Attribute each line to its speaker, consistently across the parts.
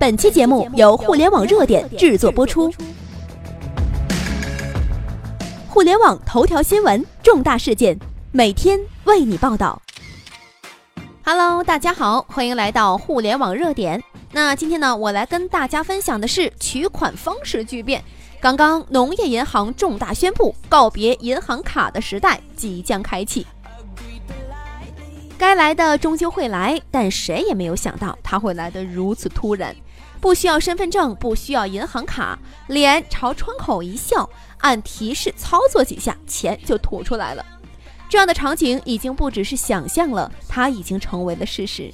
Speaker 1: 本期节目由互联网热点制作播出。互联网头条新闻，重大事件，每天为你报道。Hello，大家好，欢迎来到互联网热点。那今天呢，我来跟大家分享的是取款方式巨变。刚刚，农业银行重大宣布，告别银行卡的时代即将开启。该来的终究会来，但谁也没有想到它会来得如此突然。不需要身份证，不需要银行卡，脸朝窗口一笑，按提示操作几下，钱就吐出来了。这样的场景已经不只是想象了，它已经成为了事实。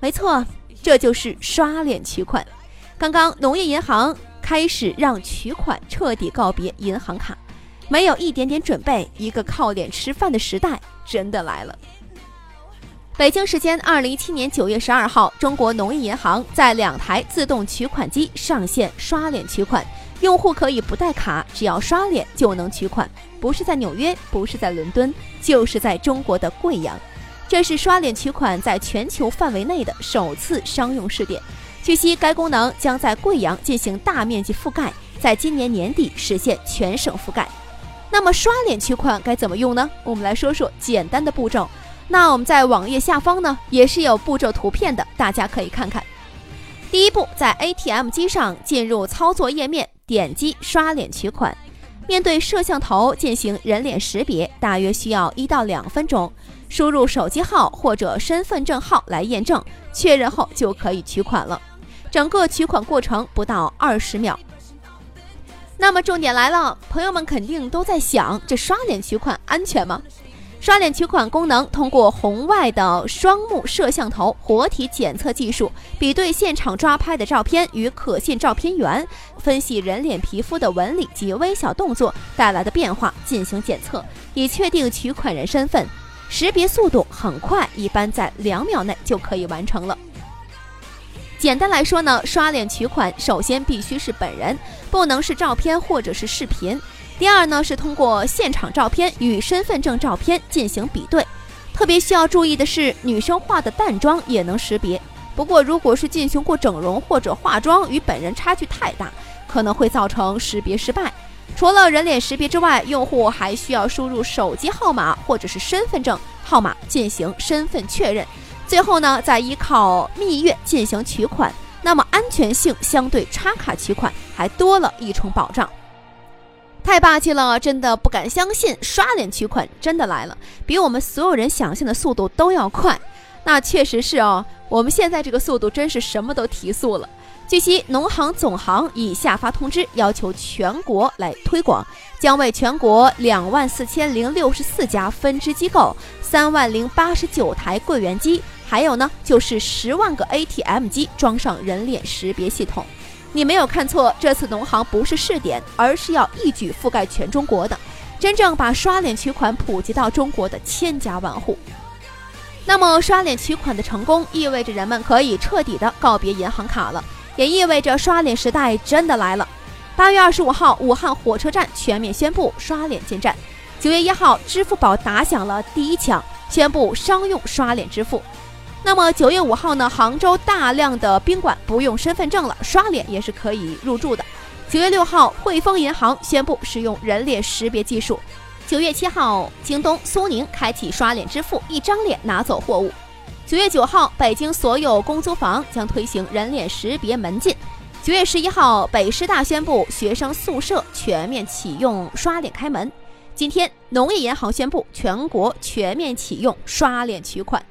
Speaker 1: 没错，这就是刷脸取款。刚刚农业银行开始让取款彻底告别银行卡，没有一点点准备，一个靠脸吃饭的时代真的来了。北京时间二零一七年九月十二号，中国农业银行在两台自动取款机上线刷脸取款，用户可以不带卡，只要刷脸就能取款。不是在纽约，不是在伦敦，就是在中国的贵阳。这是刷脸取款在全球范围内的首次商用试点。据悉，该功能将在贵阳进行大面积覆盖，在今年年底实现全省覆盖。那么，刷脸取款该怎么用呢？我们来说说简单的步骤。那我们在网页下方呢，也是有步骤图片的，大家可以看看。第一步，在 ATM 机上进入操作页面，点击刷脸取款，面对摄像头进行人脸识别，大约需要一到两分钟。输入手机号或者身份证号来验证，确认后就可以取款了。整个取款过程不到二十秒。那么重点来了，朋友们肯定都在想，这刷脸取款安全吗？刷脸取款功能通过红外的双目摄像头活体检测技术，比对现场抓拍的照片与可信照片源，分析人脸皮肤的纹理及微小动作带来的变化进行检测，以确定取款人身份。识别速度很快，一般在两秒内就可以完成了。简单来说呢，刷脸取款首先必须是本人，不能是照片或者是视频。第二呢，是通过现场照片与身份证照片进行比对。特别需要注意的是，女生化的淡妆也能识别。不过，如果是进行过整容或者化妆与本人差距太大，可能会造成识别失败。除了人脸识别之外，用户还需要输入手机号码或者是身份证号码进行身份确认。最后呢，再依靠蜜月进行取款，那么安全性相对插卡取款还多了一重保障。太霸气了，真的不敢相信，刷脸取款真的来了，比我们所有人想象的速度都要快。那确实是哦，我们现在这个速度真是什么都提速了。据悉，农行总行已下发通知，要求全国来推广，将为全国两万四千零六十四家分支机构、三万零八十九台柜员机，还有呢就是十万个 ATM 机装上人脸识别系统。你没有看错，这次农行不是试点，而是要一举覆盖全中国的，真正把刷脸取款普及到中国的千家万户。那么，刷脸取款的成功，意味着人们可以彻底的告别银行卡了，也意味着刷脸时代真的来了。八月二十五号，武汉火车站全面宣布刷脸进站。九月一号，支付宝打响了第一枪，宣布商用刷脸支付。那么九月五号呢？杭州大量的宾馆不用身份证了，刷脸也是可以入住的。九月六号，汇丰银行宣布使用人脸识别技术。九月七号，京东、苏宁开启刷脸支付，一张脸拿走货物。九月九号，北京所有公租房将推行人脸识别门禁。九月十一号，北师大宣布学生宿舍全面启用刷脸开门。今天，农业银行宣布全国全面启用刷脸取款。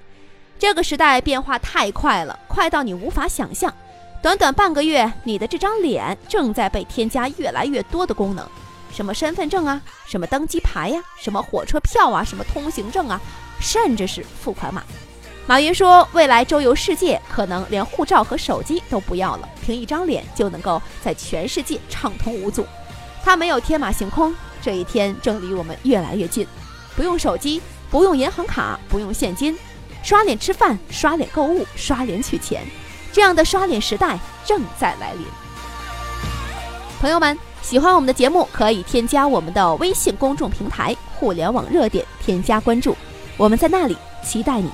Speaker 1: 这个时代变化太快了，快到你无法想象。短短半个月，你的这张脸正在被添加越来越多的功能，什么身份证啊，什么登机牌呀，什么火车票啊，什么通行证啊，甚至是付款码。马云说，未来周游世界可能连护照和手机都不要了，凭一张脸就能够在全世界畅通无阻。他没有天马行空，这一天正离我们越来越近。不用手机，不用银行卡，不用现金。刷脸吃饭，刷脸购物，刷脸取钱，这样的刷脸时代正在来临。朋友们，喜欢我们的节目，可以添加我们的微信公众平台“互联网热点”，添加关注，我们在那里期待你。